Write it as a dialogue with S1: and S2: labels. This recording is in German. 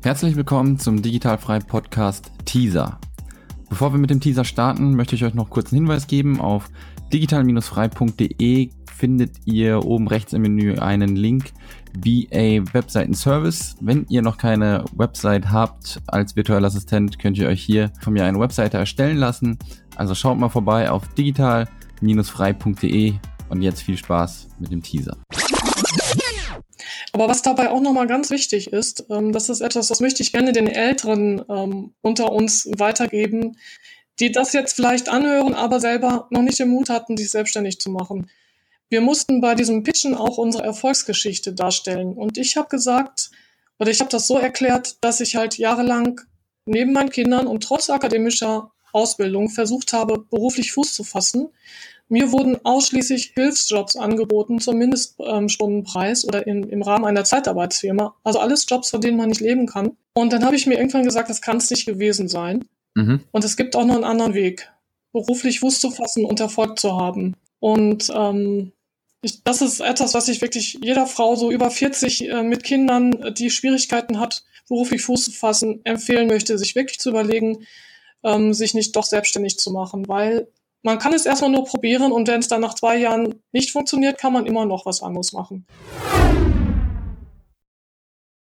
S1: Herzlich willkommen zum Digitalfrei Podcast Teaser. Bevor wir mit dem Teaser starten, möchte ich euch noch kurz einen Hinweis geben. Auf digital-frei.de findet ihr oben rechts im Menü einen Link BA Webseiten-Service. Wenn ihr noch keine Website habt als virtueller Assistent, könnt ihr euch hier von mir eine Webseite erstellen lassen. Also schaut mal vorbei auf digital-frei.de und jetzt viel Spaß mit dem Teaser.
S2: Aber was dabei auch nochmal ganz wichtig ist, ähm, das ist etwas, das möchte ich gerne den Älteren ähm, unter uns weitergeben, die das jetzt vielleicht anhören, aber selber noch nicht den Mut hatten, sich selbstständig zu machen. Wir mussten bei diesem Pitchen auch unsere Erfolgsgeschichte darstellen. Und ich habe gesagt, oder ich habe das so erklärt, dass ich halt jahrelang neben meinen Kindern und trotz akademischer Ausbildung versucht habe, beruflich Fuß zu fassen mir wurden ausschließlich Hilfsjobs angeboten zum Mindeststundenpreis oder in, im Rahmen einer Zeitarbeitsfirma. Also alles Jobs, von denen man nicht leben kann. Und dann habe ich mir irgendwann gesagt, das kann es nicht gewesen sein. Mhm. Und es gibt auch noch einen anderen Weg, beruflich Fuß zu fassen und Erfolg zu haben. Und ähm, ich, das ist etwas, was ich wirklich jeder Frau so über 40 äh, mit Kindern, die Schwierigkeiten hat, beruflich Fuß zu fassen, empfehlen möchte, sich wirklich zu überlegen, ähm, sich nicht doch selbstständig zu machen, weil man kann es erstmal nur probieren und wenn es dann nach zwei Jahren nicht funktioniert, kann man immer noch was anderes machen.